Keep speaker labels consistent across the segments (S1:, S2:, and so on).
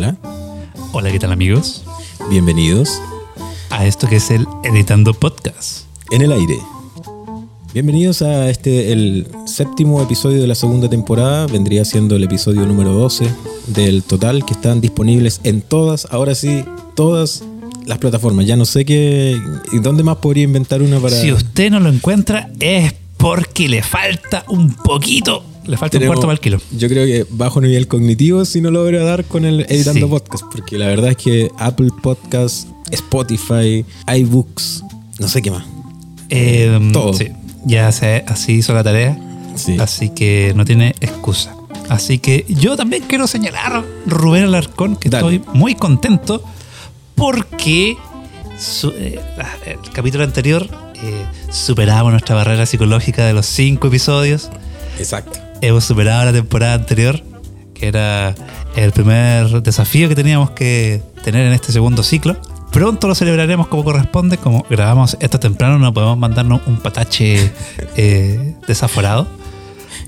S1: Hola,
S2: Hola, ¿qué tal amigos?
S1: bienvenidos
S2: A esto que es el Editando Podcast.
S1: en el aire. Bienvenidos a este, el séptimo episodio de la segunda temporada. Vendría siendo el episodio número 12 del total, que están disponibles en todas, ahora sí, todas las plataformas. Ya no sé qué, ¿y dónde más podría inventar una para...
S2: Si usted no lo encuentra es porque le falta un poquito, le falta
S1: Tenemos-
S2: un cuarto para el kilo.
S1: Yo creo que bajo nivel cognitivo si no logra dar con el editando
S2: Sí.
S1: podcast, porque la verdad es que Apple Podcast, Spotify, iBooks, no sé qué más.
S2: Eh,
S1: Todo.
S2: sí, ya se, así hizo la tarea,
S1: Sí.
S2: así que no tiene excusa. Así que yo también quiero señalar, Rubén Alarcón, que
S1: Dale.
S2: estoy muy contento porque su- eh, el capítulo anterior eh, superamos nuestra barrera psicológica de los cinco episodios.
S1: Exacto.
S2: Hemos superado la temporada anterior, que era el primer desafío que teníamos que tener en este segundo ciclo. Pronto lo celebraremos como corresponde, como grabamos esto temprano, no podemos mandarnos un patache eh, desaforado.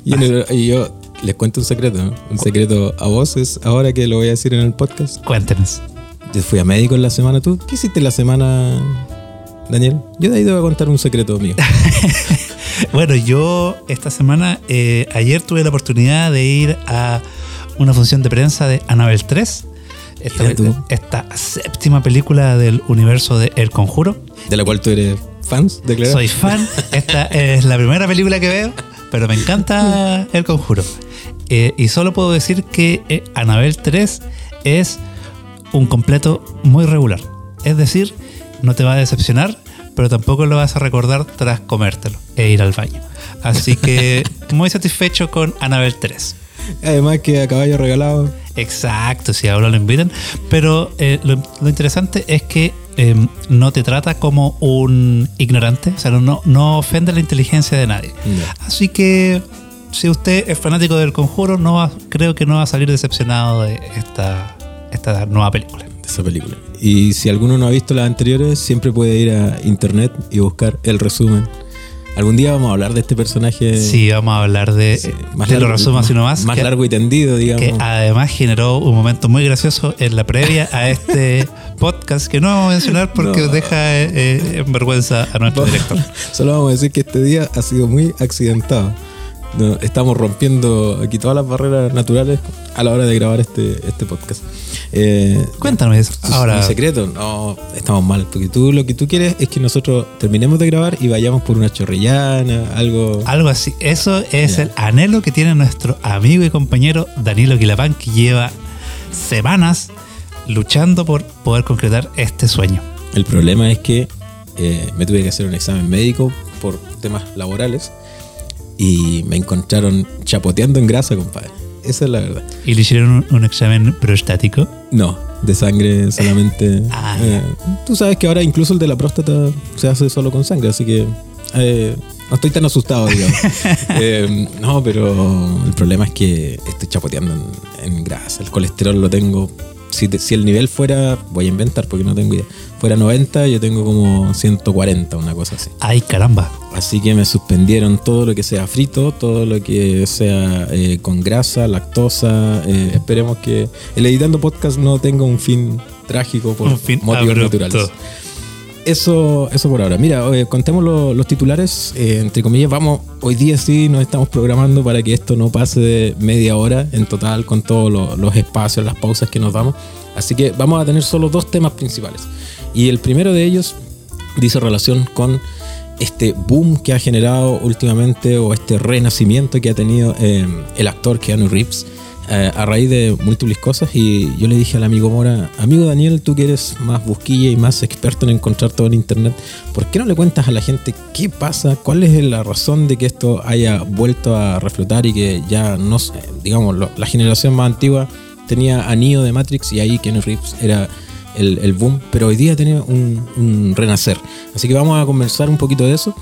S1: Y, el- y yo les cuento un secreto, ¿no? un secreto a voces, ahora que lo voy a decir en el podcast.
S2: Cuéntenos.
S1: Yo fui a médico en la semana. ¿Tú qué hiciste la semana, Daniel? Yo de ahí te voy a contar un secreto mío.
S2: Bueno, yo esta semana, eh, ayer tuve la oportunidad de ir a una función de prensa de Annabelle 3, esta, esta séptima película del universo de El Conjuro.
S1: De la cual tú eres fans, declarado.
S2: Soy fan. Esta es la primera película que veo, pero me encanta El Conjuro. Eh, y solo puedo decir que eh, Annabelle 3 es un completo muy regular. Es decir, no te va a decepcionar, pero tampoco lo vas a recordar tras comértelo e ir al baño. Así que muy satisfecho con Annabelle 3.
S1: Además que a caballo regalado.
S2: Exacto, si ahora lo invitan. Pero eh, lo, lo interesante es que eh, no te trata como un ignorante, o sea, no, no ofende la inteligencia de nadie. Así que si usted es fanático del conjuro, no va- creo que no va a salir decepcionado de esta, esta nueva película.
S1: De esa película. Y si alguno no ha visto las anteriores, siempre puede ir a internet y buscar el resumen. Algún día vamos a hablar de este personaje.
S2: Sí, vamos a hablar de,
S1: sí,
S2: de lo resumo así nomás.
S1: Más
S2: que-
S1: largo y tendido, digamos.
S2: que además generó un momento muy gracioso en la previa a este podcast que no vamos a mencionar porque
S1: No.
S2: deja eh, eh, en vergüenza a nuestro director.
S1: Solo vamos a decir que este día ha sido muy accidentado. No, estamos rompiendo aquí todas las barreras naturales a la hora de grabar este, este podcast. Eh,
S2: Cuéntanos eso.
S1: ¿tu-
S2: ahora.
S1: ¿Mi secreto? No, estamos mal. Porque tú lo que tú quieres es que nosotros terminemos de grabar y vayamos por una chorrillana, algo.
S2: Algo así. Eso es
S1: Ya.
S2: el anhelo que tiene nuestro amigo y compañero Danilo Quilapán, que lleva semanas luchando por poder concretar este sueño.
S1: El problema es que eh, me tuve que hacer un examen médico por temas laborales y me encontraron chapoteando en grasa, compadre. Esa es la verdad.
S2: Y le hicieron un, un examen prostático.
S1: No, de sangre solamente.
S2: Ah,
S1: eh, tú sabes que ahora incluso el de la próstata se hace solo con sangre, así que eh, no estoy tan asustado, digamos. Eh, no, pero el problema es que estoy chapoteando en, en grasa. El colesterol lo tengo. Si, te- si el nivel fuera, voy a inventar porque no tengo idea, fuera 90, yo tengo como 140, una cosa así.
S2: Ay, caramba.
S1: Así que me suspendieron todo lo que sea frito, todo lo que sea eh, con grasa, lactosa. eh, esperemos que el editando podcast no tenga un fin trágico por
S2: Un fin
S1: motivos
S2: abrupto.
S1: naturales. Eso, eso por ahora. Mira, eh, contemos lo- los titulares. eh, entre comillas, vamos, hoy día sí nos estamos programando para que esto no pase de media hora en total con todos lo- los espacios, las pausas que nos damos. Así que vamos a tener solo dos temas principales. Y el primero de ellos dice relación con este boom que ha generado últimamente o este renacimiento que ha tenido eh, el actor Keanu Reeves eh, a raíz de múltiples cosas y yo le dije al amigo Mora, amigo Daniel, tú que eres más busquilla y más experto en encontrar todo en internet, ¿por qué no le cuentas a la gente qué pasa? ¿Cuál es la razón de que esto haya vuelto a reflotar y que ya no, digamos, la generación más antigua tenía a Neo de Matrix y ahí Keanu Reeves era el, el boom, pero hoy día tiene un, un renacer. Así que vamos a conversar un poquito de eso.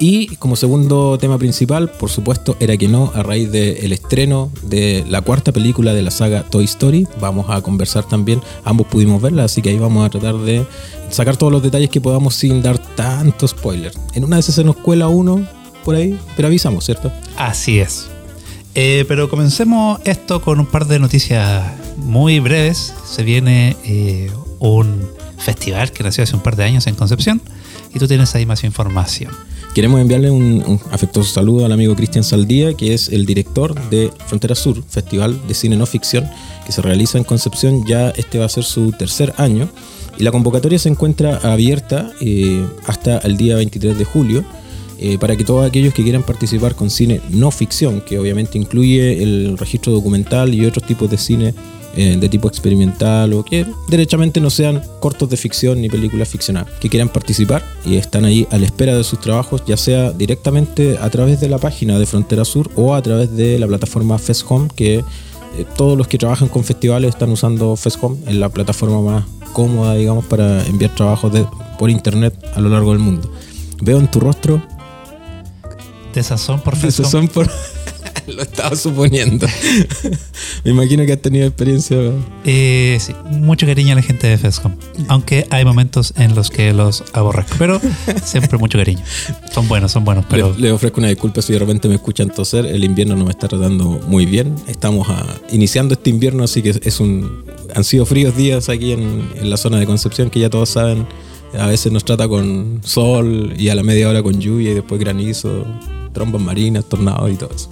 S1: Y como segundo tema principal, por supuesto, era que no, a raíz del estreno de la cuarta película de la saga Toy Story, vamos a conversar también, ambos pudimos verla, así que ahí vamos a tratar de sacar todos los detalles que podamos sin dar tanto spoiler. En una de esas se nos cuela uno por ahí, pero avisamos, ¿cierto?
S2: Así es. Eh, pero comencemos esto con un par de noticias muy breves, se viene eh, un festival que nació hace un par de años en Concepción y tú tienes ahí más información.
S1: Queremos enviarle un, un afectuoso saludo al amigo Cristian Saldía, que es el director de Frontera Sur, Festival de Cine No Ficción, que se realiza en Concepción. Ya este va a ser su tercer año. Y la convocatoria se encuentra abierta eh, hasta el día 23 de julio. eh, para que todos aquellos que quieran participar con cine no ficción, que obviamente incluye el registro documental y otros tipos de cine eh, de tipo experimental o que derechamente no sean cortos de ficción ni películas ficcionadas, que quieran participar y están ahí a la espera de sus trabajos, ya sea directamente a través de la página de Frontera Sur o a través de la plataforma FestHome, que eh, todos los que trabajan con festivales están usando FestHome, es la plataforma más cómoda, digamos, para enviar trabajos de- por internet a lo largo del mundo. Veo en tu rostro
S2: De sazón por
S1: son por. Lo estaba suponiendo. Me imagino que has tenido experiencia.
S2: Eh, sí, mucho cariño a la gente de Fescom. Aunque hay momentos en los que los aborrezco. Pero siempre mucho cariño. Son buenos, son buenos. Pero
S1: Le, le ofrezco una disculpa si de repente me escuchan toser. El invierno no me está tratando muy bien. Estamos a- iniciando este invierno, así que es un. Han sido fríos días aquí en, en la zona de Concepción, que ya todos saben. A veces nos trata con sol y a la media hora con lluvia y después granizo, trombas marinas, tornados y todo eso.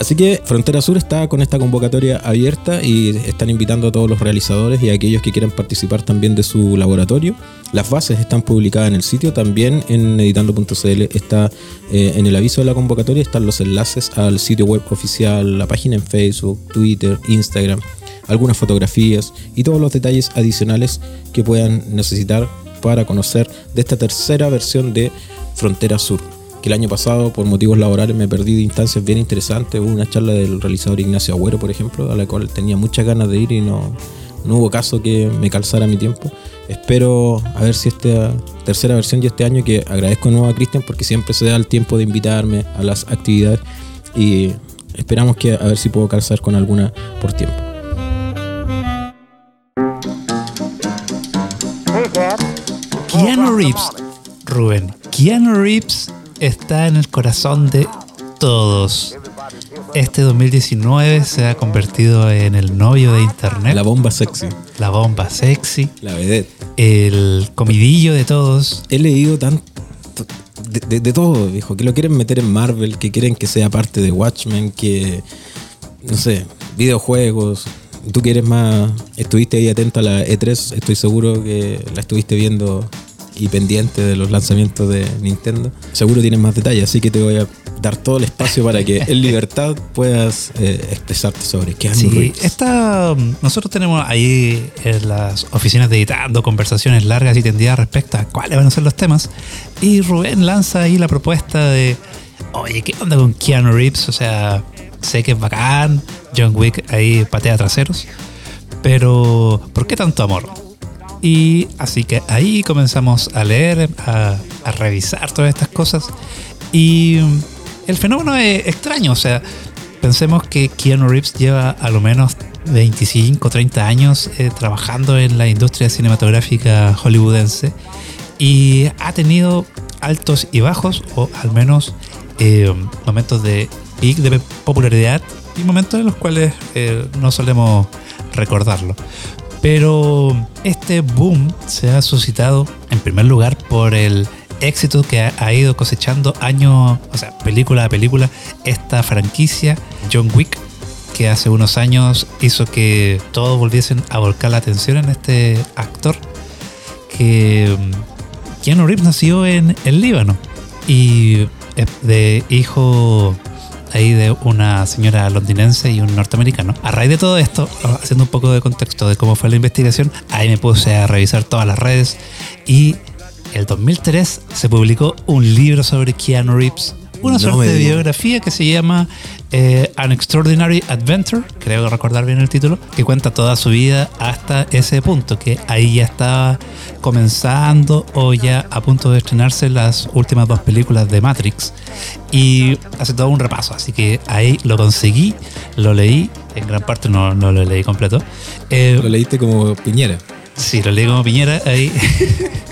S1: Así que Frontera Sur está con esta convocatoria abierta y están invitando a todos los realizadores y a aquellos que quieran participar también de su laboratorio. Las bases están publicadas en el sitio, también en editando.cl está eh, en el aviso de la convocatoria, están los enlaces al sitio web oficial, la página en Facebook, Twitter, Instagram, algunas fotografías y todos los detalles adicionales que puedan necesitar para conocer de esta tercera versión de Frontera Sur que el año pasado por motivos laborales me perdí de instancias bien interesantes. Hubo una charla del realizador Ignacio Agüero, por ejemplo, a la cual tenía muchas ganas de ir y no, no hubo caso que me calzara mi tiempo. Espero a ver si esta tercera versión y este año, que agradezco de nuevo a Cristian porque siempre se da el tiempo de invitarme a las actividades y esperamos que a ver si puedo calzar con alguna por tiempo.
S2: Keanu Reeves, Rubén, Keanu Reeves está en el corazón de todos. Este 2019 se ha convertido en el novio de internet,
S1: La
S2: la,
S1: bomba sexy,
S2: bomba sexy,
S1: la vedette.
S2: el comidillo de todos.
S1: he leído tanto de, de- de todo, viejo, que lo quieren meter en Marvel, que quieren que sea parte de Watchmen, que no sé, videojuegos. Tú que eres más, estuviste ahí atento a la E3, estoy seguro que la estuviste viendo y pendiente de los lanzamientos de Nintendo. Seguro tienes más detalles, así que te voy a dar todo el espacio para que en libertad puedas eh, expresarte sobre Keanu
S2: Sí, esta, nosotros tenemos ahí en las oficinas de editando conversaciones largas y tendidas respecto a cuáles van a ser los temas. Y Rubén lanza ahí la propuesta de, oye, ¿qué onda con Keanu Reeves? O sea, sé que es bacán, John Wick ahí patea traseros, pero ¿por qué tanto amor? Y así que ahí comenzamos a leer, a, a revisar todas estas cosas. Y el fenómeno es extraño, o sea, pensemos que Keanu Reeves lleva a lo menos 25, 30 años eh, trabajando en la industria cinematográfica hollywoodense y ha tenido altos y bajos, o al menos eh, momentos de peak de popularidad y momentos en los cuales eh, no solemos recordarlo. Pero este boom se ha suscitado en primer lugar por el éxito que ha, ido cosechando año, o sea, película a película, esta franquicia John Wick, que hace unos años hizo que todos volviesen a volcar la atención en este actor, que mm, Keanu Reeves nació en el Líbano y es de hijo ahí de una señora londinense y un norteamericano. A raíz de todo esto, haciendo un poco de contexto de cómo fue la investigación, ahí me puse a revisar todas las redes y el 2003 se publicó un libro sobre Keanu Reeves, una
S1: No
S2: suerte de biografía que se llama eh, An Extraordinary Adventure, creo recordar bien el título, que cuenta toda su vida hasta ese punto, que ahí ya estaba comenzando o ya a punto de estrenarse las últimas dos películas de Matrix. Y hace todo un repaso, así que ahí lo conseguí, lo leí, en gran parte no, no lo leí completo. Eh,
S1: Lo leíste como Piñera.
S2: Sí, lo leí como Piñera ahí.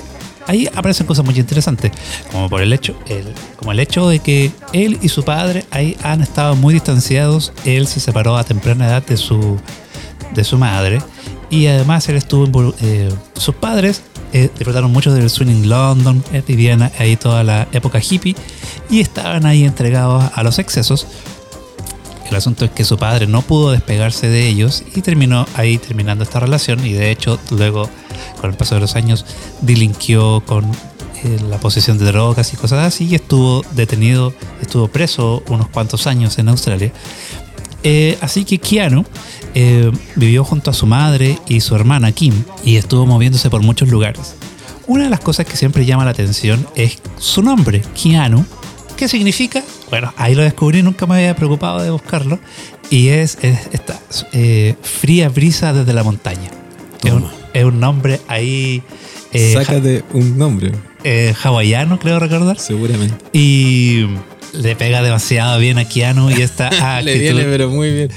S2: Ahí aparecen cosas muy interesantes, como por el hecho, el, como el hecho de que él y su padre ahí han estado muy distanciados. Él se separó a temprana edad de su de su madre. Y además él estuvo eh, sus padres eh, disfrutaron mucho del swinging London, eh, vivían ahí toda la época hippie y estaban ahí entregados a los excesos. El asunto es que su padre no pudo despegarse de ellos y terminó ahí terminando esta relación y de hecho luego con el paso de los años delinquió con eh, la posesión de drogas y cosas así y estuvo detenido, estuvo preso unos cuantos años en Australia. Eh, así que Keanu eh, vivió junto a su madre y su hermana Kim y estuvo moviéndose por muchos lugares. Una de las cosas que siempre llama la atención es su nombre, Keanu. ¿Qué significa? Bueno, ahí lo descubrí, nunca me había preocupado de buscarlo. Y es, esta eh, fría brisa desde la montaña. Es un, nombre ahí.
S1: Sácate un nombre.
S2: hawaiano, creo recordar.
S1: Seguramente.
S2: Y le pega demasiado bien a Keanu y esta
S1: actitud. le viene, pero muy bien.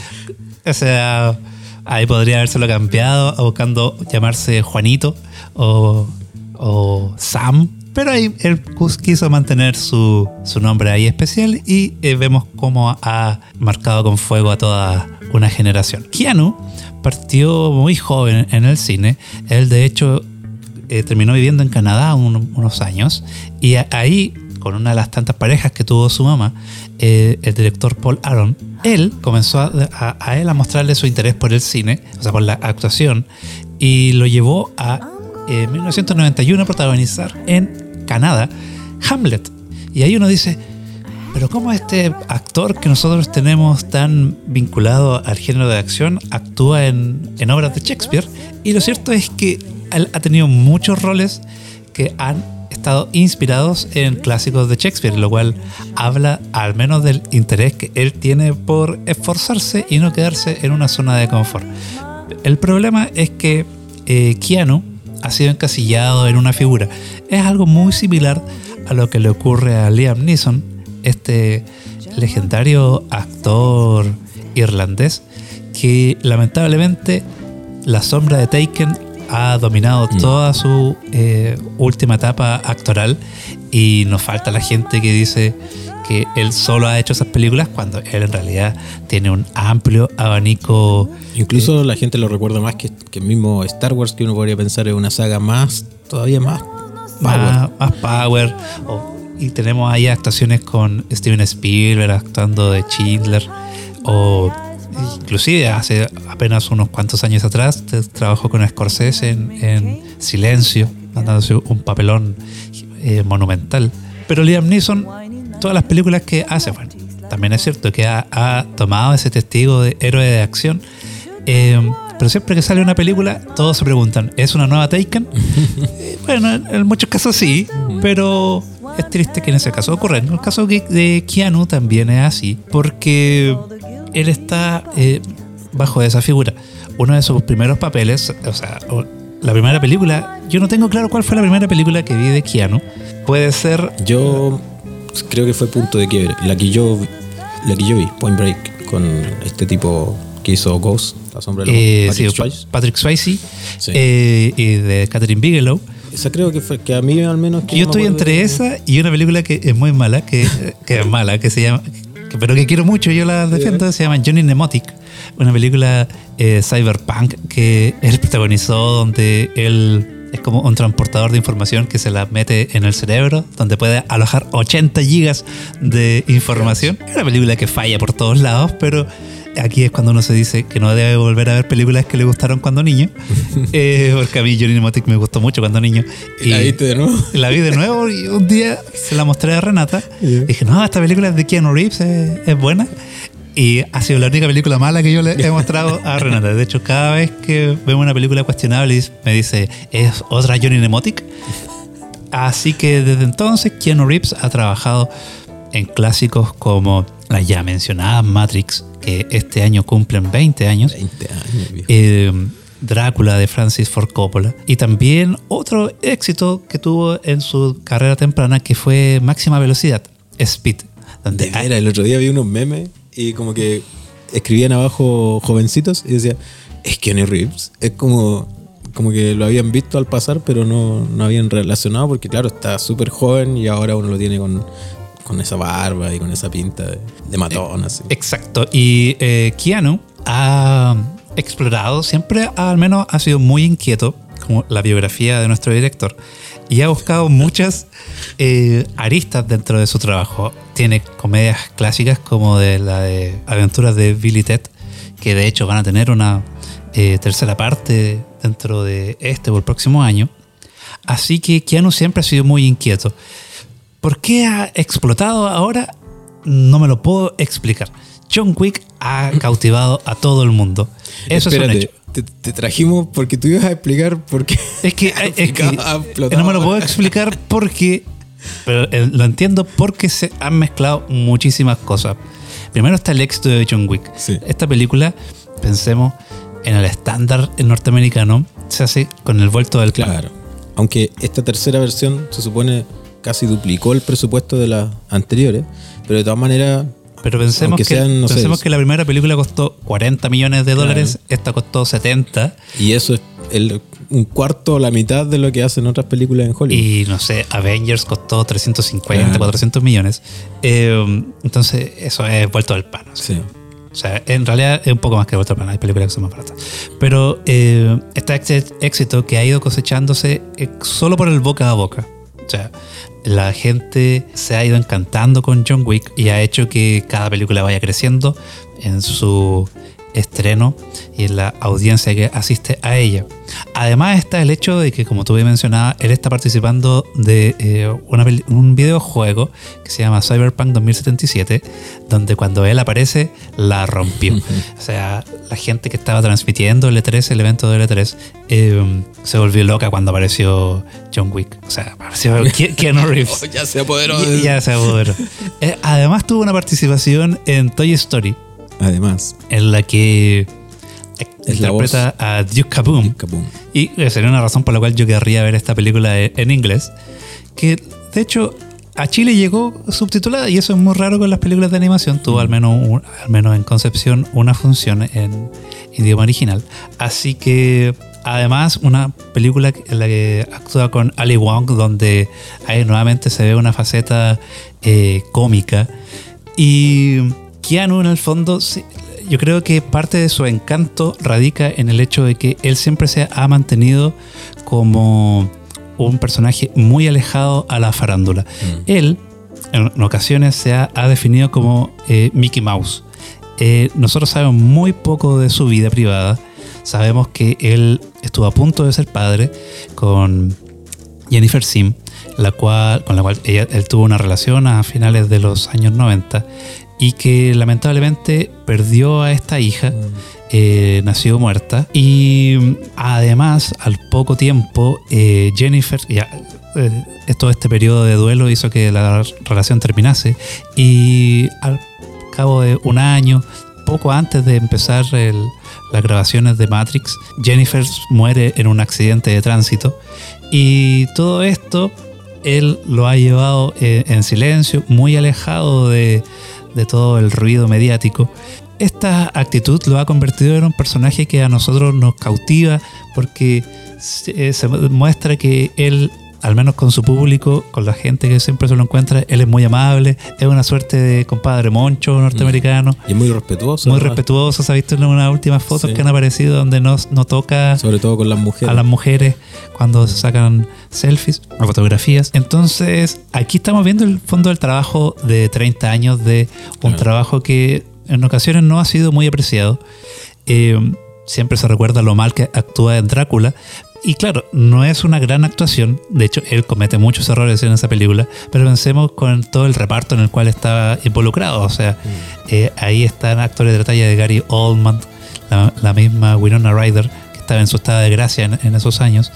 S2: O sea, ahí podría habérselo cambiado buscando llamarse Juanito o, o Sam. Pero ahí él quiso mantener su, su nombre ahí especial y eh, vemos cómo ha marcado con fuego a toda una generación. Keanu partió muy joven en el cine. Él, de hecho, eh, terminó viviendo en Canadá unos años y ahí con una de las tantas parejas que tuvo su mamá, eh, el director Paul Aaron, él comenzó a, él a mostrarle su interés por el cine, o sea, por la actuación, y lo llevó a 1991 a protagonizar en Canadá Hamlet. Y ahí uno dice, pero ¿cómo este actor que nosotros tenemos tan vinculado al género de acción actúa en, en obras de Shakespeare? Y lo cierto es que él ha tenido muchos roles que han estado inspirados en clásicos de Shakespeare, lo cual habla al menos del interés que él tiene por esforzarse y no quedarse en una zona de confort. El problema es que eh, Keanu ha sido encasillado en una figura. Es algo muy similar a lo que le ocurre a Liam Neeson, este legendario actor irlandés, que lamentablemente la sombra de Taken ha dominado mm. toda su eh, última etapa actoral y nos falta la gente que dice que él solo ha hecho esas películas cuando él en realidad tiene un amplio abanico.
S1: Incluso la gente lo recuerda más que, el mismo Star Wars, que uno podría pensar es una saga más, todavía más
S2: power. Más, power. y tenemos ahí actuaciones con Steven Spielberg actuando de Schindler o inclusive hace apenas unos cuantos años atrás trabajó con Scorsese en, Silencio, mandándose un papelón eh, monumental. Pero Liam Neeson, todas las películas que hace, bueno, también es cierto que ha, tomado ese testigo de héroe de acción. Eh, pero siempre que sale una película, todos se preguntan, ¿es una nueva Taken? bueno, en muchos casos sí, pero es triste que en ese caso ocurra. En el caso de Keanu también es así, porque él está eh, bajo esa figura. Uno de sus primeros papeles, o sea, la primera película, yo no tengo claro cuál fue la primera película que vi de Keanu. Puede ser.
S1: Yo creo que fue Punto de Quiebre, la que yo, la que yo vi, Point Break, con este tipo que hizo Ghost, la sombra de
S2: eh, Patrick, Swayze. Patrick Swayze. Eh, y de Catherine Bigelow.
S1: Esa creo que fue, que a mí al menos.
S2: yo estoy entre esa y una película que es muy mala, que, que es mala, que se llama, pero que quiero mucho, yo la defiendo, se llama Johnny Mnemonic, una película eh, cyberpunk que él protagonizó donde él es como un transportador de información que se la mete en el cerebro, donde puede alojar 80 gigas de información. Es una película que falla por todos lados, pero aquí es cuando uno se dice que no debe volver a ver películas que le gustaron cuando niño. Eh, porque a mí Johnny Mnemonic me gustó mucho cuando niño.
S1: Y ¿La viste de nuevo?
S2: La vi de nuevo y un día se la mostré a Renata. Y dije, no, esta película es de Keanu Reeves, es, buena. Y ha sido la única película mala que yo le he mostrado a Renata. De hecho, cada vez que vemos una película cuestionable me dice, ¿es otra Johnny Mnemonic? Así que desde entonces Keanu Reeves ha trabajado en clásicos como la ya mencionada Matrix, que este año cumplen 20 años.
S1: 20 años.
S2: Eh, Drácula de Francis Ford Coppola. Y también otro éxito que tuvo en su carrera temprana que fue Máxima Velocidad, Speed.
S1: Donde Era, el otro día vi unos memes y como que escribían abajo jovencitos y decía, es Kenny Reeves. Es como, como que lo habían visto al pasar, pero no, no habían relacionado porque claro, está súper joven y ahora uno lo tiene con con esa barba y con esa pinta de, matón, así.
S2: Exacto. Y eh, Keanu ha explorado, siempre al menos ha sido muy inquieto, como la biografía de nuestro director, y ha buscado muchas eh, aristas dentro de su trabajo. Tiene comedias clásicas como de la de Aventuras de Billy Ted, que de hecho van a tener una eh, tercera parte dentro de este o el próximo año. Así que Keanu siempre ha sido muy inquieto. ¿Por qué ha explotado ahora? No me lo puedo explicar. John Wick ha cautivado a todo el mundo. Eso es un hecho.
S1: Te, te trajimos porque tú ibas a explicar por qué.
S2: Es que, es no me lo puedo explicar porque, pero eh, lo entiendo porque se han mezclado muchísimas cosas. Primero está el éxito de John Wick.
S1: Sí.
S2: Esta película, pensemos en el estándar norteamericano, se hace con el vuelto del pan.
S1: Claro. Aunque esta tercera versión se supone casi duplicó el presupuesto de las anteriores, pero de todas maneras,
S2: Pero pensemos, que,
S1: sean, no sé,
S2: pensemos que la primera película costó 40 millones de
S1: Claro.
S2: dólares, esta costó 70
S1: y eso es el, un cuarto o la mitad de lo que hacen otras películas en Hollywood.
S2: y no sé, Avengers costó 350,
S1: Claro.
S2: 400 millones. Eh, entonces eso es vuelto del pan.
S1: Sí.
S2: O sea, en realidad es un poco más que vuelto del pan, hay películas que son más baratas. Pero eh, este éxito que ha ido cosechándose eh, solo por el boca a boca. O sea, la gente se ha ido encantando con John Wick y ha hecho que cada película vaya creciendo en su estreno y en la audiencia que asiste a ella. Además está el hecho de que, como tú bien mencionabas, él está participando de eh, una un videojuego que se llama Cyberpunk 2077, donde cuando él aparece, la rompió. o sea, la gente que estaba transmitiendo el E3, el evento del E3, eh, se volvió loca cuando apareció John Wick. O sea, apareció Ke- Keanu Reeves.
S1: ya se apoderó
S2: Y-
S1: de-
S2: ya se apoderó. Eh, además tuvo una participación en Toy Story,
S1: Además,
S2: en la que
S1: Es la
S2: interpreta a Duke Kaboom.
S1: Kaboom.
S2: Y eh, sería una razón por la cual yo querría ver esta película en, en inglés. Que de hecho a Chile llegó subtitulada y eso es muy raro con las películas de animación. Tuvo al menos, un- al menos en concepción una función en idioma original. Así que además una película en la que actúa con Ali Wong donde ahí nuevamente se ve una faceta eh, cómica. Y Keanu en el fondo, yo creo que parte de su encanto radica en el hecho de que él siempre se ha mantenido como un personaje muy alejado a la farándula. Él en en ocasiones se ha, ha definido como eh, Mickey Mouse. Eh, nosotros sabemos muy poco de su vida privada. Sabemos que él estuvo a punto de ser padre con Jennifer Sim, la cual, con la cual ella- él tuvo una relación a finales de los años 90 y que lamentablemente perdió a esta hija, eh, nació muerta. Y mm, además al poco tiempo eh, Jennifer, ya, eh, todo este periodo de duelo hizo que la relación terminase y al cabo de un año, poco antes de empezar el- las grabaciones de Matrix, Jennifer muere en un accidente de tránsito y todo esto él lo ha llevado eh, en silencio, muy alejado de, de todo el ruido mediático. Esta actitud lo ha convertido en un personaje que a nosotros nos cautiva porque se, eh, muestra que él, al menos con su público, con la gente que siempre se lo encuentra, él es muy amable, es una suerte de compadre moncho norteamericano.
S1: Y es muy respetuoso.
S2: Muy respetuoso, se ha visto en unas últimas fotos
S1: Sí.
S2: que han aparecido donde no, no toca
S1: Sobre todo con las mujeres.
S2: a las mujeres cuando se sacan selfies o fotografías. Entonces, aquí estamos viendo el fondo del trabajo de 30 años de un trabajo que en ocasiones no ha sido muy apreciado. Eh, siempre se recuerda lo mal que actúa en Drácula. Y claro, no es una gran actuación. De hecho, él comete muchos errores en esa película. Pero pensemos con todo el reparto en el cual estaba involucrado. O sea, eh, ahí están actores de la talla de Gary Oldman, la, la misma Winona Ryder, que estaba en su estado de gracia en, en esos años.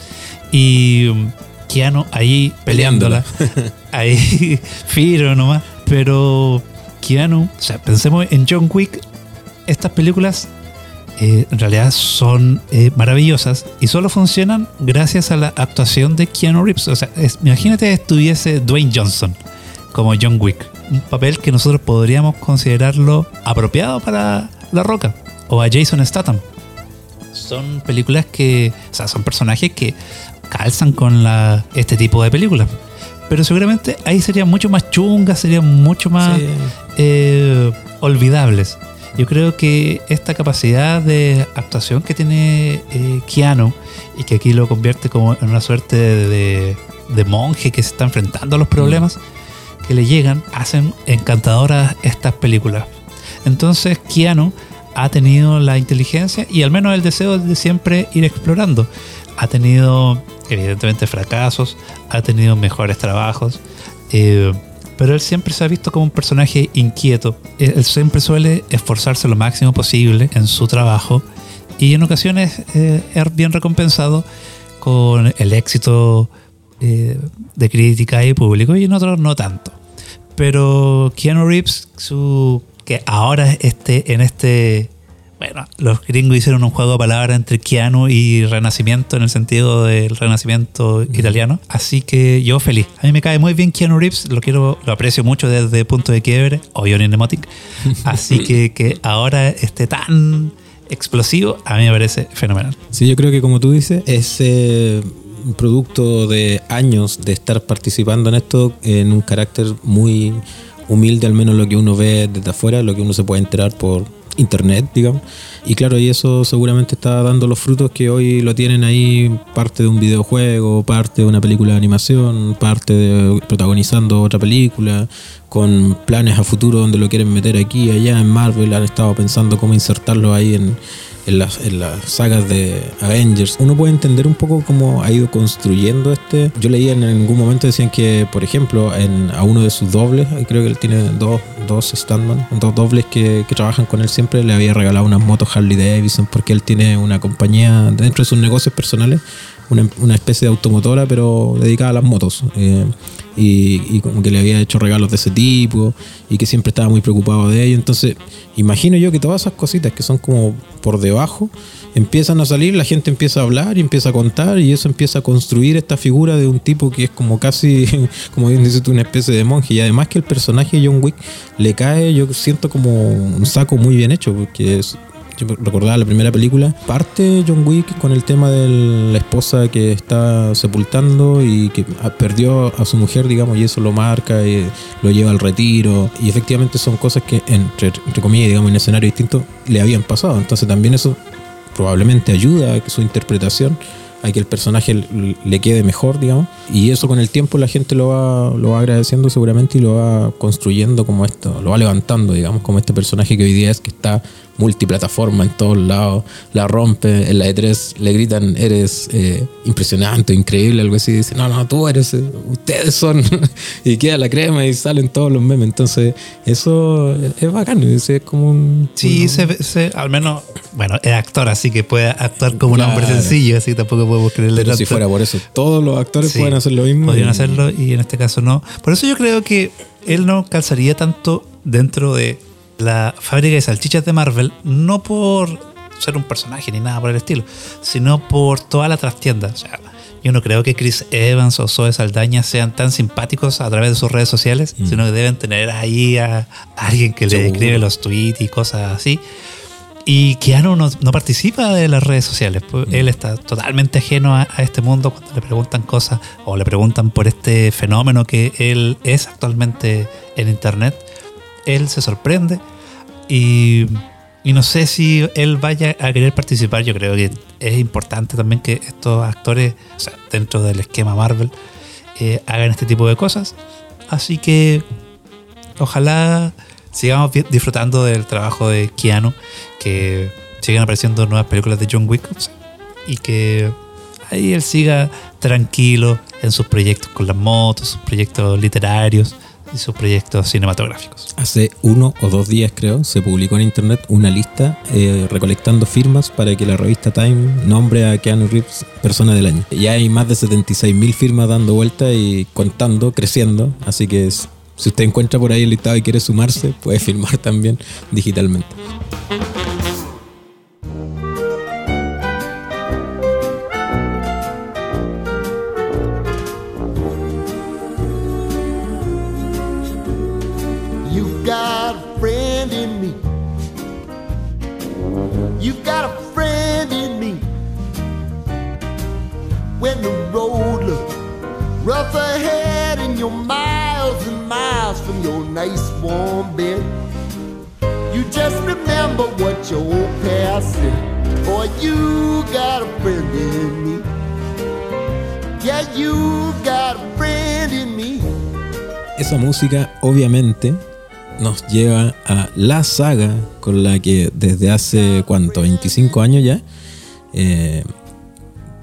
S2: Y um, Keanu ahí peleándola. ahí Firo nomás. Pero Keanu, o sea, pensemos en John Wick. Estas películas eh, en realidad son eh, maravillosas y solo funcionan gracias a la actuación de Keanu Reeves. O sea, es- imagínate que estuviese Dwayne Johnson como John Wick. Un papel que nosotros podríamos considerarlo apropiado para La Roca o a Jason Statham. Son películas que, o sea, son personajes que calzan con la, este tipo de películas. Pero seguramente ahí serían mucho más chungas, serían mucho más
S1: Sí.
S2: eh, olvidables. Yo creo que esta capacidad de actuación que tiene eh, Keanu y que aquí lo convierte como en una suerte de, de monje que se está enfrentando a los problemas que le llegan, hacen encantadoras estas películas. Entonces Keanu ha tenido la inteligencia y al menos el deseo de siempre ir explorando. Ha tenido evidentemente fracasos, ha tenido mejores trabajos, eh, pero él siempre se ha visto como un personaje inquieto. Él siempre suele esforzarse lo máximo posible en su trabajo y en ocasiones eh, es bien recompensado con el éxito eh, de crítica y público y en otros no tanto. Pero Keanu Reeves, su, que ahora esté en este bueno, los gringos hicieron un juego de palabras entre Keanu y Renacimiento en el sentido del Renacimiento italiano. Así que yo feliz. A mí me cae muy bien Keanu Reeves, lo quiero, lo aprecio mucho desde punto de quiebre, o Johnny Mnemotic. Así que que ahora esté tan explosivo, a mí me parece fenomenal.
S1: Sí, yo creo que como tú dices, es un producto de años de estar participando en esto en un carácter muy humilde, al menos lo que uno ve desde afuera, lo que uno se puede enterar por internet, digamos. Y claro, y eso seguramente está dando los frutos que hoy lo tienen ahí parte de un videojuego, parte de una película de animación, parte de protagonizando otra película, con planes a futuro donde lo quieren meter aquí, allá en Marvel, han estado pensando cómo insertarlo ahí en, en las, en las sagas de Avengers, uno puede entender un poco cómo ha ido construyendo este. Yo leía en algún momento decían que, por ejemplo, en, a uno de sus dobles, creo que él tiene dos, dos Standman, dos dobles que, que trabajan con él siempre, le había regalado unas motos Harley Davidson porque él tiene una compañía dentro de sus negocios personales una, especie de automotora, pero dedicada a las motos. Eh, y, y, como que le había hecho regalos de ese tipo y que siempre estaba muy preocupado de ello. Entonces, imagino yo que todas esas cositas que son como por debajo empiezan a salir, la gente empieza a hablar y empieza a contar y eso empieza a construir esta figura de un tipo que es como casi, como bien dices tú, una especie de monje. Y además que el personaje de John Wick le cae, yo siento como un saco muy bien hecho, porque es, yo recordaba la primera película, parte John Wick con el tema de la esposa que está sepultando y que perdió a su mujer, digamos, y eso lo marca y lo lleva al retiro. Y efectivamente son cosas que, entre, entre comillas, digamos, en escenario distinto, le habían pasado. Entonces también eso probablemente ayuda a su interpretación a que el personaje le quede mejor, digamos. Y eso con el tiempo la gente lo va, lo va agradeciendo seguramente y lo va construyendo como esto, lo va levantando, digamos, como este personaje que hoy día es que está multiplataforma en todos lados, la rompe, en la E3 le gritan, eres eh, impresionante, increíble, algo así, dice, no, no, tú eres, eh, ustedes son, y queda la crema y salen todos los memes, entonces eso es bacán, es como un...
S2: Sí, se, se, al menos, bueno, es actor, así que puede actuar como claro. un hombre sencillo, así tampoco podemos creerle
S1: Pero tanto. si fuera por eso, todos los actores sí, pueden hacer lo mismo.
S2: Podrían y... hacerlo y en este caso no. Por eso yo creo que él no calzaría tanto dentro de la fábrica de salchichas de Marvel, no por ser un personaje ni nada por el estilo, sino por toda la trastienda. O sea, yo no creo que Chris Evans o Zoe Saldaña sean tan simpáticos a través de sus redes sociales, mm. sino que deben tener ahí a, alguien que le escribe los tweets y cosas así. Y Keanu no, no, participa de las redes sociales. Pues, mm. Él está totalmente ajeno a, a, este mundo cuando le preguntan cosas o le preguntan por este fenómeno que él es actualmente en Internet él se sorprende y, y, no sé si él vaya a querer participar. Yo creo que es importante también que estos actores, o sea, dentro del esquema Marvel, eh, hagan este tipo de cosas. Así que ojalá sigamos disfrutando del trabajo de Keanu, que sigan apareciendo nuevas películas de John Wick y que ahí él siga tranquilo en sus proyectos con las motos, sus proyectos literarios y sus proyectos cinematográficos.
S1: Hace uno o dos días, creo, se publicó en internet una lista eh, recolectando firmas para que la revista Time nombre a Keanu Reeves persona del año. Ya hay más de 76 mil firmas dando vuelta y contando, creciendo, así que es, si usted encuentra por ahí el listado y quiere sumarse, puede firmar también digitalmente.
S3: You got a friend in me. Yeah, got a friend in me.
S1: Esa música, obviamente, nos lleva a la saga con la que desde hace, ¿cuánto? 25 años ya. Eh,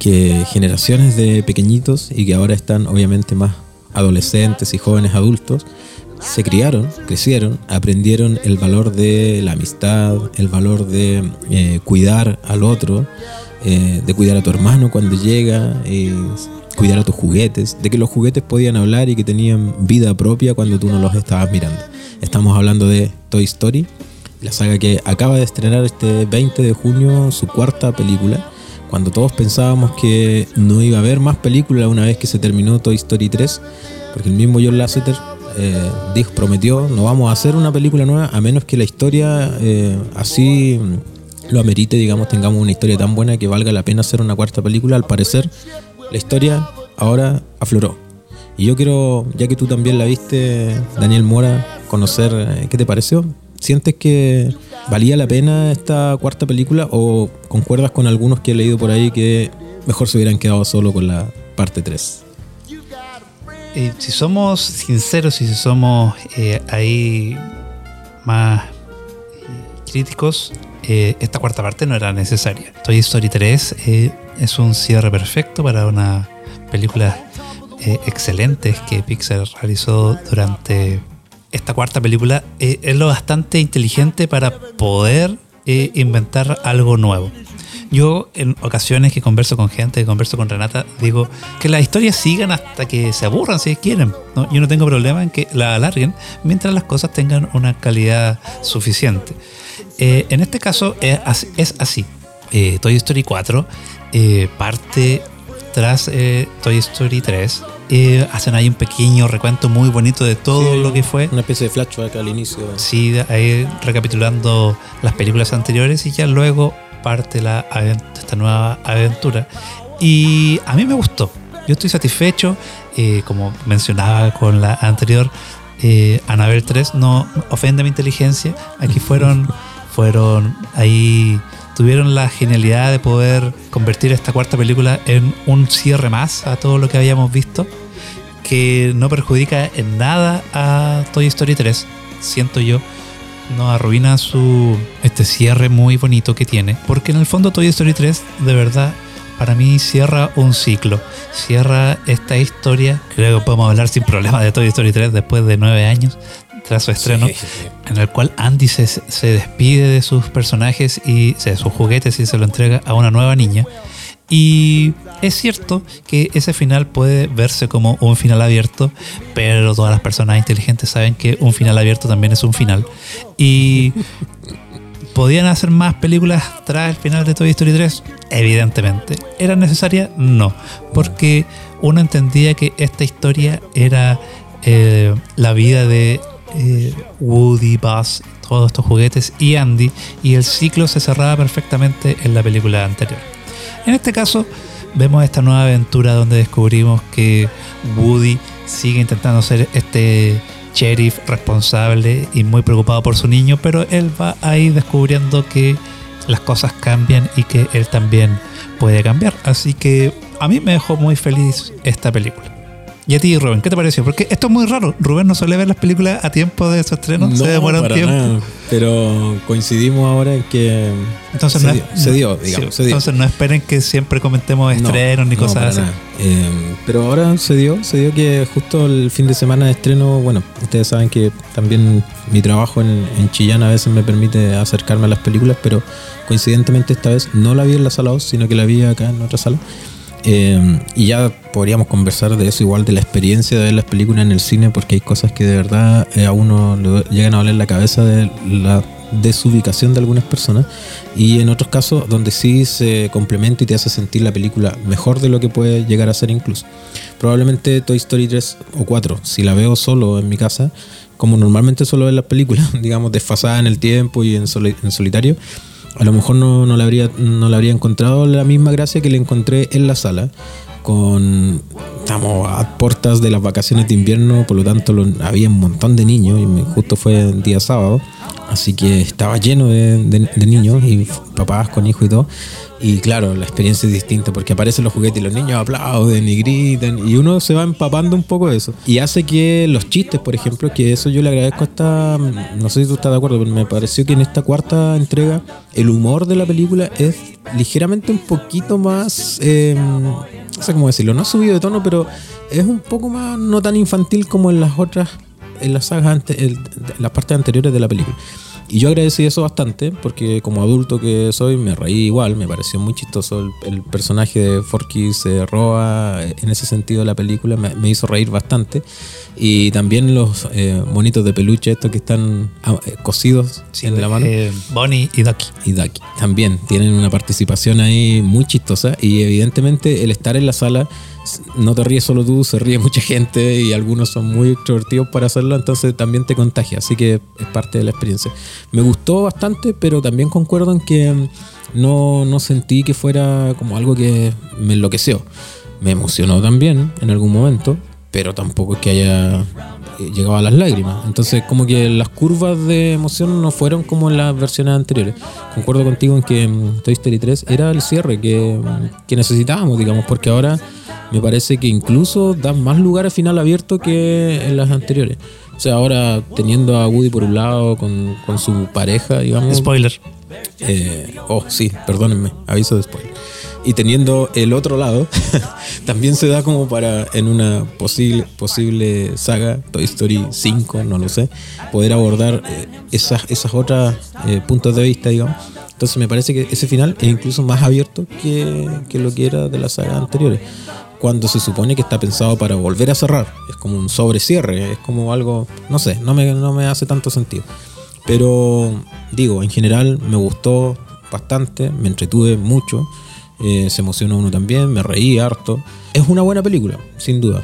S1: que generaciones de pequeñitos y que ahora están obviamente más adolescentes y jóvenes adultos, se criaron, crecieron, aprendieron el valor de la amistad, el valor de eh, cuidar al otro, eh, de cuidar a tu hermano cuando llega, eh, cuidar a tus juguetes, de que los juguetes podían hablar y que tenían vida propia cuando tú no los estabas mirando. Estamos hablando de Toy Story, la saga que acaba de estrenar este 20 de junio su cuarta película, cuando todos pensábamos que no iba a haber más películas una vez que se terminó Toy Story 3, porque el mismo John Lasseter eh, dijo, prometió, no vamos a hacer una película nueva a menos que la historia eh, así lo amerite, digamos, tengamos una historia tan buena que valga la pena hacer una cuarta película. Al parecer, la historia ahora afloró. Y yo quiero, ya que tú también la viste, Daniel Mora, conocer eh, qué te pareció. ¿Sientes que valía la pena esta cuarta película o concuerdas con algunos que he leído por ahí que mejor se hubieran quedado solo con la parte 3?
S2: Eh, si somos sinceros y si somos eh, ahí más eh, críticos, eh, esta cuarta parte no era necesaria. Toy Story 3 eh, es un cierre perfecto para una película excelente que Pixar realizó durante esta cuarta película. Eh, es lo bastante inteligente para poder eh, inventar algo nuevo. Yo en ocasiones que converso con gente, que converso con Renata, digo que las historias sigan hasta que se aburran si quieren. Yo no tengo problema en que la alarguen mientras las cosas tengan una calidad suficiente. Eh, en este caso es así. Es así. Toy Story 4 eh, parte tras eh, Toy Story 3. Eh, hacen ahí un pequeño recuento muy bonito de todo
S1: Sí,
S2: lo que fue.
S1: Una especie de flashback al inicio.
S2: Sí, ahí recapitulando las películas anteriores y ya luego parte la, esta nueva aventura. Y a mí me gustó. Yo estoy satisfecho. eh, como mencionaba con la anterior, eh, Anabel 3 no ofende mi inteligencia. Aquí fueron, fueron ahí, tuvieron la genialidad de poder convertir esta cuarta película en un cierre más a todo lo que habíamos visto que no perjudica en nada a Toy Story 3, siento yo. No arruina su este cierre muy bonito que tiene, porque en el fondo Toy Story 3 de verdad para mí cierra un ciclo, cierra esta historia, creo que podemos hablar sin problema de Toy Story 3 después de nueve años tras su estreno,
S1: Sí, sí.
S2: en el cual Andy se, se despide de sus personajes y de sus juguetes y se lo entrega a una nueva niña. Y es cierto que ese final puede verse como un final abierto, pero todas las personas inteligentes saben que un final abierto también es un final. Y ¿Podían hacer más películas tras el final de Toy Story 3? Evidentemente. ¿Era necesaria? No. Porque uno entendía que esta historia era eh, la vida de eh, Woody, Buzz, todos estos juguetes y Andy, y el ciclo se cerraba perfectamente en la película anterior. En este caso, vemos esta nueva aventura donde descubrimos que Woody sigue intentando ser este sheriff responsable y muy preocupado por su niño, pero él va ahí descubriendo que las cosas cambian y que él también puede cambiar. Así que a mí me dejó muy feliz esta película. ¿Y a ti, Rubén, qué te pareció? Porque esto es muy raro. Rubén no suele ver las películas a tiempo de su estreno, se demora un tiempo.
S1: nada. Pero coincidimos ahora en que
S2: Entonces,
S1: se,
S2: no,
S1: dio, se dio, digamos,
S2: sí,
S1: se dio.
S2: entonces no esperen que siempre comentemos
S1: No,
S2: estrenos ni
S1: no,
S2: cosas así.
S1: Eh, pero ahora se dio, se dio que justo el fin de semana de estreno, bueno, ustedes saben que también mi trabajo en, en Chillán a veces me permite acercarme a las películas, pero coincidentemente esta vez no la vi en la sala 2, sino que la vi acá en otra sala. Eh, y ya podríamos conversar de eso, igual de la experiencia de ver las películas en el cine, porque hay cosas que de verdad eh, a uno le llegan a valer la cabeza de la desubicación de algunas personas y en otros casos donde sí se complementa y te hace sentir la película mejor de lo que puede llegar a ser incluso. Probablemente Toy Story 3 o 4, si la veo solo en mi casa, como normalmente suelo ver las películas, digamos, desfasada en el tiempo y en, soli- en solitario, a lo mejor no, no, le habría, no le habría encontrado la misma gracia que le encontré en la sala, con estamos a puertas de las vacaciones de invierno, por lo tanto lo- había un montón de niños, y justo fue el día sábado, así que estaba lleno de, de- niños y papás con hijos y todo. Y claro, la experiencia es distinta porque aparecen los juguetes y los niños aplauden y gritan y uno se va empapando un poco de eso. Y hace que los chistes, por ejemplo, que eso yo le agradezco a esta, no sé si tú estás de acuerdo, pero me pareció que en esta cuarta entrega el humor de la película es ligeramente un poquito más, eh, no sé cómo decirlo, no subido de tono, pero es un poco más no tan infantil como en las otras, en las sagas, ante, el- las partes anteriores de la película. Y yo agradecí eso bastante porque como adulto que soy me reí igual, me pareció muy chistoso el, el personaje de Forky se roba en ese sentido la película, me, me hizo reír bastante. Y también los eh, monitos de peluche estos que están ah, eh, cosidos en la mano
S2: Eh, Bonnie y Ducky.
S1: y Ducky. También tienen una participación ahí muy chistosa y evidentemente el estar en la sala no te ríes solo tú, se ríe mucha gente y algunos son muy extrovertidos para hacerlo, entonces también te contagia, así que es parte de la experiencia. Me gustó bastante, pero también concuerdo en que mm, no, no sentí que fuera como algo que me enloqueció. Me emocionó también en algún momento, pero tampoco es que haya eh, llegado a las lágrimas. Entonces, como que las curvas de emoción no fueron como en las versiones anteriores. Concuerdo contigo en que mm, Toy Story 3 era el cierre que, mm, que necesitábamos, digamos, porque ahora me parece que incluso dan más lugar al final abierto que en las anteriores. O sea, ahora teniendo a Woody por un lado con, con su pareja, digamos.
S2: Spoiler.
S1: Eh, oh, sí, perdónenme, aviso de spoiler. Y teniendo el otro lado, también se da como para en una posible, posible saga, Toy Story 5, no lo sé, poder abordar eh, esas, esas otras eh, puntos de vista, digamos. Entonces me parece que ese final es incluso más abierto que, que lo que era de las sagas anteriores. Cuando se supone que está pensado para volver a cerrar. Es como un sobrecierre, es como algo, no sé, no me, no me hace tanto sentido. Pero digo, en general me gustó bastante, me entretuve mucho, eh, se emocionó uno también, me reí harto. Es una buena película, sin duda.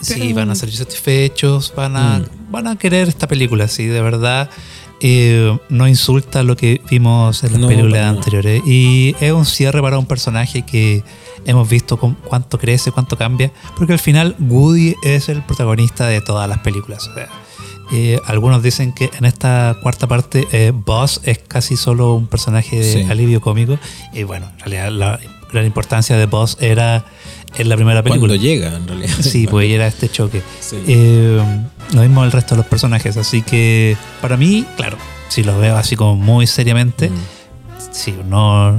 S2: Sí, van a salir satisfechos, van a,
S1: Mm.
S2: van a querer esta película, sí, de verdad. eh, no insulta lo que vimos en las
S1: No,
S2: películas anteriores. Y es un cierre para un personaje que hemos visto con cuánto crece, cuánto cambia. Porque al final Woody es el protagonista de todas las películas. O sea, eh, algunos dicen que en esta cuarta parte eh, Buzz es casi solo un personaje de
S1: Sí.
S2: alivio cómico. Y bueno, en realidad la gran importancia de Buzz era en la primera película.
S1: Cuando llega, en realidad.
S2: Sí, pues era este choque.
S1: Sí.
S2: Eh, lo mismo el resto de los personajes. Así que para mí, claro, si lo veo así como muy seriamente,
S1: Mm.
S2: sí, no,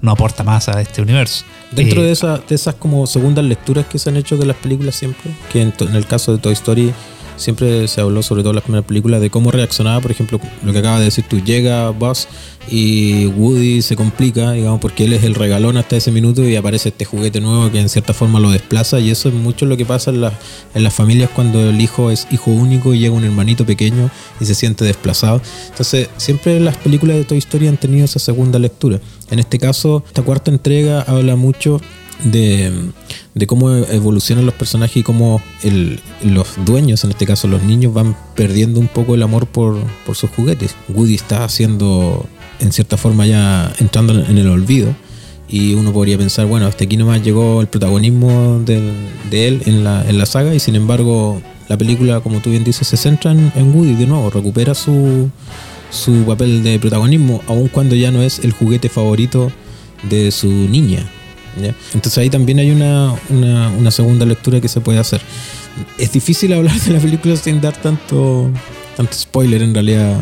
S2: no aporta más a este universo.
S1: Dentro
S2: Eh,
S1: de, esa- de esas como segundas lecturas que se han hecho de las películas siempre, que en, to- en el caso de Toy Story siempre se habló, sobre todo en las primeras películas, de cómo reaccionaba, por ejemplo, lo que acaba de decir tú, llega Buzz y Woody se complica, digamos, porque él es el regalón hasta ese minuto y aparece este juguete nuevo que en cierta forma lo desplaza y eso es mucho lo que pasa en, las- en las familias cuando el hijo es hijo único y llega un hermanito pequeño y se siente desplazado. Entonces, siempre las películas de Toy Story han tenido esa segunda lectura. En este caso, esta cuarta entrega habla mucho de, de cómo evolucionan los personajes y cómo el- los dueños, en este caso los niños, van perdiendo un poco el amor por, por sus juguetes. Woody está haciendo, en cierta forma, ya entrando en el olvido. Y uno podría pensar, bueno, hasta aquí nomás llegó el protagonismo del- de él en la, en la saga y sin embargo la película, como tú bien dices, se centra en, en Woody de nuevo, recupera su, su papel de protagonismo, aun cuando ya no es el juguete favorito de su niña. ¿Ya? Entonces ahí también hay una, una, una segunda lectura que se puede hacer. Es difícil hablar de la película sin dar tanto, tanto spoiler en realidad.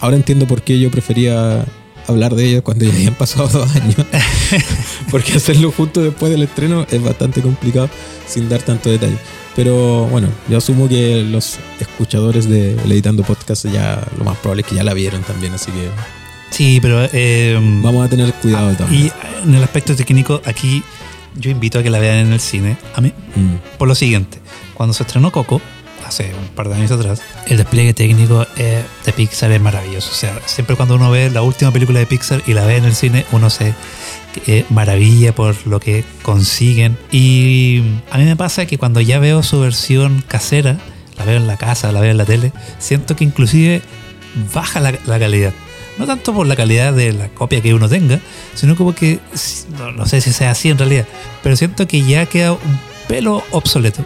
S1: Ahora entiendo por qué yo prefería hablar de ella cuando ya habían pasado dos años. Porque hacerlo justo después del estreno es bastante complicado sin dar tanto detalle. Pero bueno, yo asumo que los escuchadores de El Editando Podcast ya lo más probable es que ya la vieron también, así que
S2: Sí, pero eh,
S1: vamos a tener cuidado también.
S2: y en el aspecto técnico, aquí yo invito a que la vean en el cine. A mí,
S1: Mm.
S2: por lo siguiente, cuando se estrenó Coco, hace un par de años atrás, el despliegue técnico eh, de Pixar es maravilloso. O sea, siempre cuando uno ve la última película de Pixar y la ve en el cine, uno se eh, maravilla por lo que consiguen. Y a mí me pasa que cuando ya veo su versión casera, la veo en la casa, la veo en la tele, siento que inclusive baja la, la calidad. No tanto por la calidad de la copia que uno tenga, sino como que, no, no sé si sea así en realidad, pero siento que ya queda un pelo obsoleto.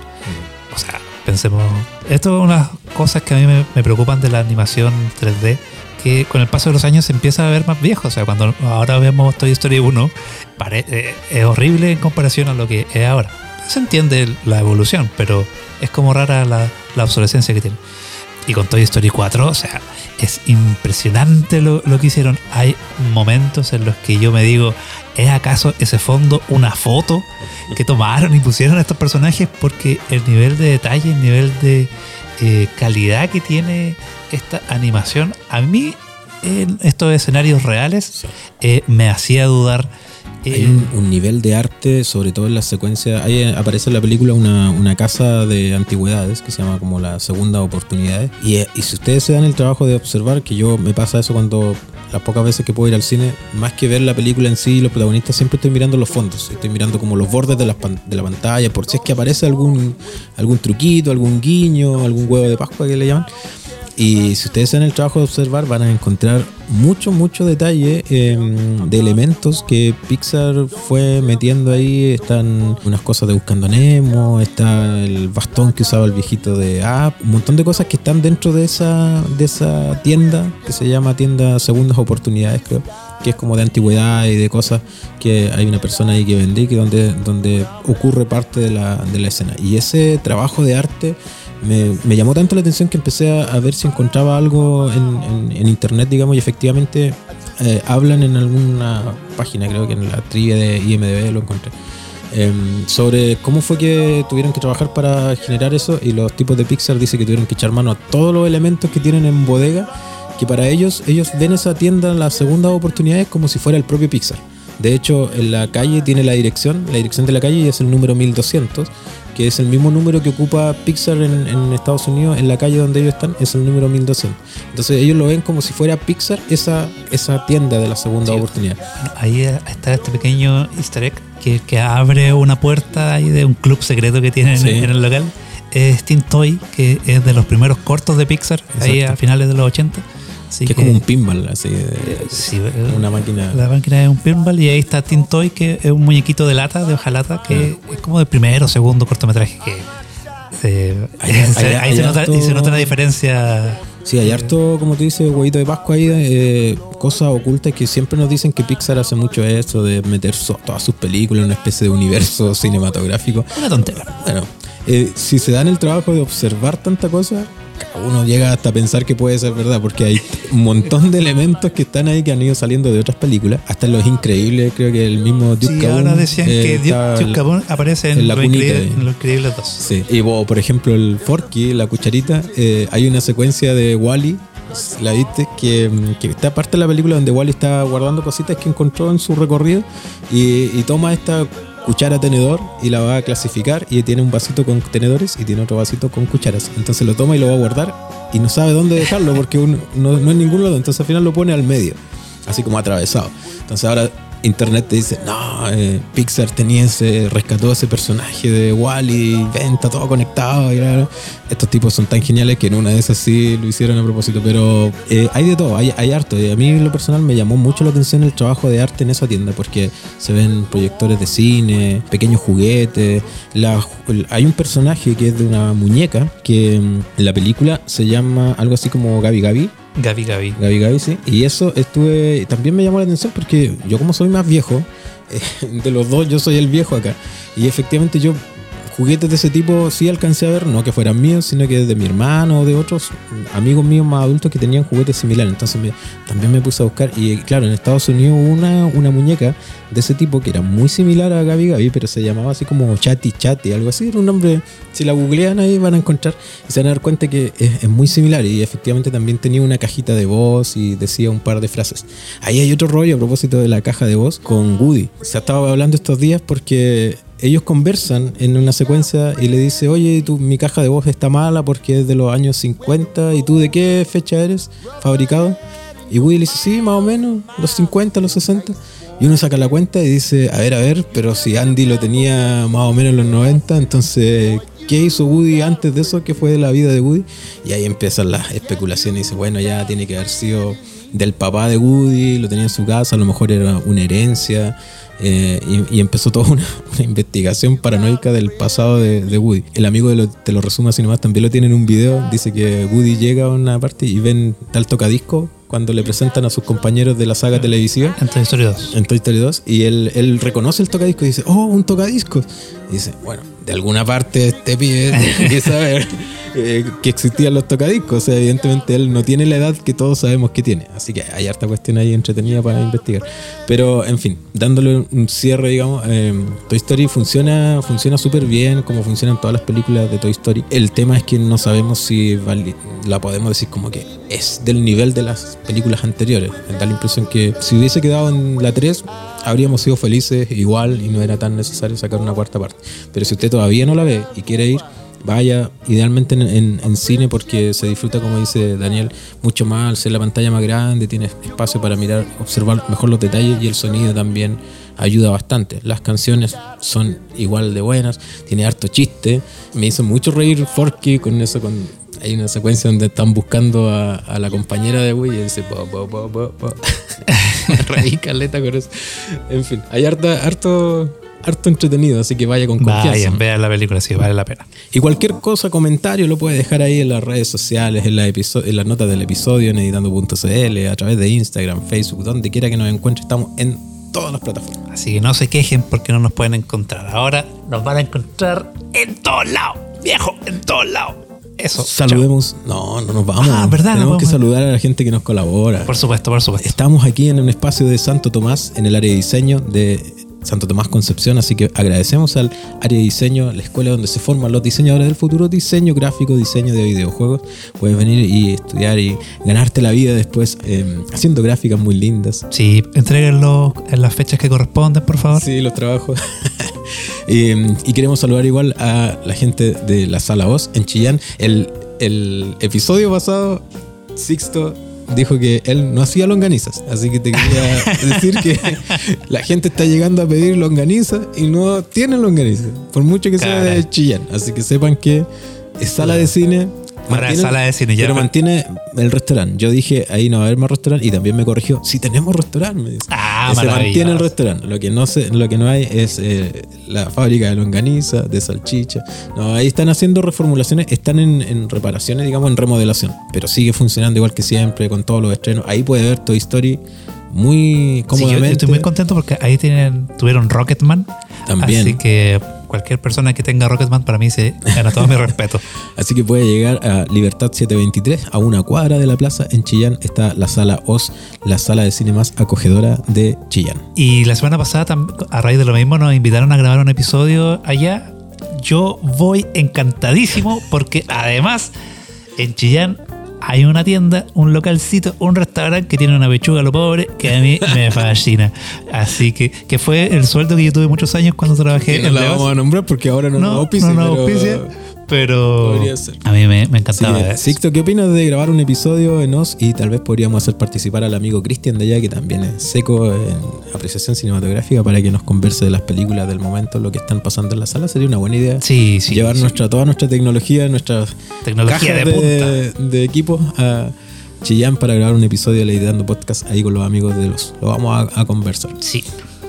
S2: O sea, pensemos, esto es unas cosas que a mí me, me preocupan de la animación 3D, que con el paso de los años se empieza a ver más viejo. O sea, cuando ahora vemos Toy Story 1, pare- eh, es horrible en comparación a lo que es ahora. Se entiende la evolución, pero es como rara la, la obsolescencia que tiene. Y con Toy Story 4, o sea, es impresionante lo, lo que hicieron. Hay momentos en los que yo me digo, ¿es acaso ese fondo una foto que tomaron y pusieron a estos personajes? Porque el nivel de detalle, el nivel de eh, calidad que tiene esta animación, a mí en estos escenarios reales eh, me hacía dudar.
S1: Hay
S2: eh,
S1: un, un nivel de arte, sobre todo en las secuencias. Ahí eh, aparece en la película una, una casa de antigüedades que se llama como la segunda oportunidad. Y, eh, y si ustedes se dan el trabajo de observar, que yo me pasa eso cuando las pocas veces que puedo ir al cine, más que ver la película en sí, los protagonistas, siempre estoy mirando los fondos. Estoy mirando como los bordes de la, de la pantalla, por si es que aparece algún, algún truquito, algún guiño, algún huevo de Pascua que le llaman. Y si ustedes hacen el trabajo de observar, van a encontrar mucho, mucho detalle eh, de elementos que Pixar fue metiendo ahí. Están unas cosas de Buscando Nemo, está el bastón que usaba el viejito de App, un montón de cosas que están dentro de esa, de esa tienda que se llama Tienda Segundas Oportunidades, creo que es como de antigüedad y de cosas que hay una persona ahí que vende y que donde, donde ocurre parte de la, de la escena. Y ese trabajo de arte me, me llamó tanto la atención que empecé a, a ver si encontraba algo en, en- en internet, digamos, y efectivamente eh, hablan en alguna página, creo que en la trivia de IMDB lo encontré. em, sobre cómo fue que tuvieron que trabajar para generar eso y los tipos de Pixar dicen que tuvieron que echar mano a todos los elementos que tienen en bodega que para ellos ellos ven esa tienda las segundas oportunidades como si fuera el propio Pixar de hecho en la calle tiene la dirección la dirección de la calle y es el número 1200 que es el mismo número que ocupa Pixar en, en Estados Unidos en la calle donde ellos están es el número 1200 entonces ellos lo ven como si fuera Pixar esa, esa tienda de la segunda
S2: Sí.
S1: oportunidad
S2: Bueno, ahí está este pequeño easter egg que, que abre una puerta ahí de un club secreto que tienen
S1: Sí.
S2: en el local. Es Teen Toy, que es de los primeros cortos de Pixar, ahí a finales de los 80. Así
S1: que es como un pinball así de-
S2: sí, eh,
S1: una máquina
S2: La máquina es un pinball y ahí está Teen Toy, que es un muñequito de lata, de hojalata, que es como de primero o segundo cortometraje que eh, se- ahí se nota, se una diferencia.
S1: Sí, hay harto, como tú dices, huevito de Pascua ahí, eh, cosas ocultas que siempre nos dicen que Pixar hace mucho eso, de meter so- todas sus películas en una especie de universo cinematográfico.
S2: Una tontera.
S1: Bueno, eh, si se dan el trabajo de observar tanta cosa, uno llega hasta pensar que puede ser verdad, porque hay un montón de elementos que están ahí que han ido saliendo de otras películas. Hasta en Los Increíbles, creo que el mismo Duke
S2: Sí, ahora decían
S1: eh,
S2: que Duke
S1: el-
S2: Cabón aparece en,
S1: en la
S2: Lo
S1: cunita
S2: Increíble-
S1: ahí.
S2: en Los Increíbles 2.
S1: Sí, y por ejemplo, el Forky, la cucharita, eh, hay una secuencia de Wally, ¿la viste? Que, mm, que está parte de la película donde Wally está guardando cositas que encontró en su recorrido y, y toma esta cuchara tenedor y la va a clasificar y tiene un vasito con tenedores y tiene otro vasito con cucharas. Entonces lo toma y lo va a guardar y no sabe dónde dejarlo porque no, no es ningún lado, entonces al final lo pone al medio, así como atravesado. Entonces ahora internet te dice, no, eh, Pixar tenía ese, rescató ese personaje de Wally, ven, está todo conectado. y. Estos tipos son tan geniales que en una de esas sí lo hicieron a propósito, pero eh, hay de todo, hay, hay harto. Y a mí lo personal me llamó mucho la atención el trabajo de arte en esa tienda, porque se ven proyectores de cine, pequeños juguetes. Hay un personaje que es de una muñeca que mm, en la película se llama algo así como Gabi Gabi.
S2: Gaby Gaby.
S1: Gaby Gaby, sí. Y eso estuve. También me llamó la atención porque yo, como soy más viejo, de los dos, yo soy el viejo acá. Y efectivamente, yo juguetes de ese tipo sí alcancé a ver, no que fueran míos, sino que de mi hermano o de otros amigos míos más adultos que tenían juguetes similares. Entonces me- también me puse a buscar. Y claro, en Estados Unidos una, muñeca de ese tipo que era muy similar a Gaby Gaby, pero se llamaba así como Chatty Chatty, algo así. Era un nombre, si la googlean ahí van a encontrar y se van a dar cuenta que es, es muy similar. Y efectivamente también tenía una cajita de voz y decía un par de frases. Ahí hay otro rollo a propósito de la caja de voz con Woody. Se estaba hablando estos días porque ellos conversan en una secuencia y le dice, oye, tú, mi caja de voz está mala porque es de los años 50 y tú de qué fecha eres fabricado. Y Woody le dice, sí, más o menos, los 50, los 60. Y uno saca la cuenta y dice, a ver, a ver, pero si Andy lo tenía más o menos en los 90, entonces, ¿qué hizo Woody antes de eso? ¿Qué fue la vida de Woody? Y ahí empiezan las especulaciones y dice, bueno, ya tiene que haber sido del papá de Woody, lo tenía en su casa, a lo mejor era una herencia. Eh, y, y empezó toda una, una investigación paranoica del pasado de, de Woody. El amigo de lo, te lo resumo así nomás, también lo tiene en un video. Dice que Woody llega a una parte y ven tal tocadisco cuando le presentan a sus compañeros de la saga televisiva
S2: En Toy Story 2.
S1: en Toy Story 2 y él, él reconoce el tocadisco y dice, oh, un tocadiscos. Y dice, bueno, de alguna parte este pibe tiene que saber eh, que existían los tocadiscos. O sea, evidentemente él no tiene la edad que todos sabemos que tiene. Así que hay harta cuestión ahí entretenida para investigar. Pero, en fin, dándole un cierre, digamos, eh, Toy Story funciona funciona súper bien, como funcionan todas las películas de Toy Story. El tema es que no sabemos si la podemos decir como que es del nivel de las películas anteriores. Da la impresión que si hubiese quedado en la 3, habríamos sido felices igual y no era tan necesario sacar una cuarta parte. Pero si usted todavía no la ve y quiere ir, vaya idealmente en, cine porque se disfruta, como dice Daniel, mucho más al ser la pantalla más grande, tiene espacio para mirar, observar mejor los detalles y el sonido también ayuda bastante. Las canciones son igual de buenas, tiene harto chiste. Me hizo mucho reír Forky con eso, hay una secuencia donde están buscando a, la compañera de Woody y dice bo, bo, bo, bo, bo. Caleta con eso. En fin, hay harto, harto entretenido, así que vaya con confianza.
S2: Vayan, vean la película, sí, vale la pena.
S1: Y cualquier cosa, comentario, lo puede dejar ahí en las redes sociales, en, la en las notas del episodio, en editando.cl, a través de Instagram, Facebook, donde quiera que nos encuentre. Estamos en todas las plataformas.
S2: Así que no se quejen porque no nos pueden encontrar. Ahora nos van a encontrar en todos lados, viejo, en todos lados. Eso.
S1: Saludemos. No, no nos vamos.
S2: Ah, ¿verdad?
S1: Tenemos
S2: No
S1: que saludar a la gente que nos colabora.
S2: Por supuesto, por supuesto.
S1: Estamos aquí en un espacio de Santo Tomás, en el área de diseño de Santo Tomás Concepción, así que agradecemos al área de diseño, la escuela donde se forman los diseñadores del futuro, diseño gráfico, diseño de videojuegos. Puedes venir y estudiar y ganarte la vida después eh, haciendo gráficas muy lindas.
S2: Sí, entréguenlo en las fechas que corresponden, por favor.
S1: Sí, los trabajos. y, y queremos saludar igual a la gente de la Sala Voz en Chillán. El, el episodio pasado, Sixto dijo que él no hacía longanizas. Así que te quería decir que la gente está llegando a pedir longanizas y no tienen longanizas. Por mucho que sea
S2: Caray.
S1: de Chillán. Así que sepan que es sala de cine.
S2: Ahora es
S1: mantiene-
S2: sala de cine, ya.
S1: Pero mantiene el restaurante. Yo dije, ahí no va a haber más restaurante. Y también me corrigió, si tenemos restaurante, me dice.
S2: Ah,
S1: se mantiene el restaurante. Lo que no se, lo que no hay es eh, la fábrica de longaniza, de salchicha. No, ahí están haciendo reformulaciones, están en, en reparaciones, digamos, en remodelación. Pero sigue funcionando igual que siempre, con todos los estrenos. Ahí puede ver Toy Story muy
S2: Sí, yo-
S1: cómodamente.
S2: yo estoy muy contento porque ahí tienen, tuvieron Rocketman.
S1: También.
S2: Así que cualquier persona que tenga Rocketman para mí se gana todo mi respeto.
S1: Así que puede llegar a Libertad 723, a una cuadra de la plaza. En Chillán está la sala OS, la sala de cine más acogedora de Chillán.
S2: Y la semana pasada, a raíz de lo mismo, nos invitaron a grabar un episodio allá. Yo voy encantadísimo porque además en Chillán hay una tienda, un localcito, un restaurante que tiene una pechuga a lo pobre que a mí me fascina. Así que, que fue el sueldo que yo tuve muchos años cuando trabajé
S1: Que no
S2: en
S1: la vamos a nombrar porque ahora no, nos
S2: No,
S1: auspicia,
S2: no nos auspicia, pero
S1: podría ser.
S2: a mí me, me
S1: Sí,
S2: encantaba. eso.
S1: Sixto, ¿qué opinas de grabar un episodio en OS? Y tal vez podríamos hacer participar al amigo Cristian de allá, que también es seco en apreciación cinematográfica, para que nos converse de las películas del momento, lo que están pasando en la sala. Sería una buena idea.
S2: Sí, sí.
S1: Llevar
S2: sí.
S1: nuestra, toda nuestra tecnología, nuestras
S2: Tecnología
S1: cajas
S2: de
S1: de, de equipos a Chillán para grabar un episodio de Leidando Podcast ahí con los amigos de los. Lo vamos a, a conversar.
S2: Sí.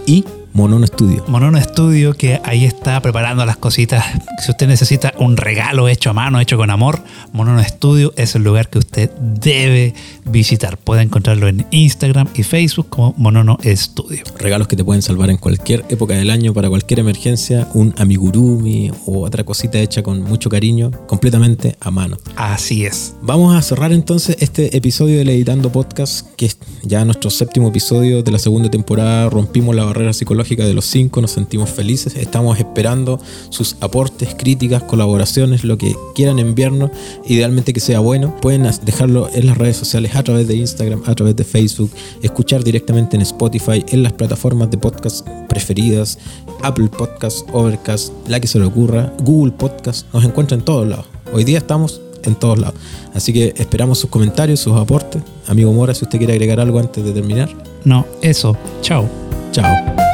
S1: Y Monono Studio.
S2: Monono Studio que ahí está preparando las cositas. Si usted necesita un regalo hecho a mano, hecho con amor, Monono Studio es el lugar que usted debe visitar. Puede encontrarlo en Instagram y Facebook como Monono Studio.
S1: Regalos que te pueden salvar en cualquier época del año, para cualquier emergencia, un amigurumi o otra cosita hecha con mucho cariño, completamente a mano.
S2: Así es.
S1: Vamos a cerrar entonces este episodio del Editando Podcast, que es ya nuestro séptimo episodio de la segunda temporada. Rompimos la barrera psicológica de los cinco, nos sentimos felices. Estamos esperando sus aportes, críticas, colaboraciones, lo que quieran enviarnos. Idealmente que sea bueno. Pueden dejarlo en las redes sociales, a través de Instagram, a través de Facebook, escuchar directamente en Spotify, en las plataformas de podcast preferidas, Apple Podcast, Overcast, la que se le ocurra, Google Podcast. Nos encuentra en todos lados. Hoy día estamos en todos lados. Así que esperamos sus comentarios, sus aportes. Amigo Mora, si usted quiere agregar algo antes de terminar.
S2: No, eso. Chao.
S1: Chao.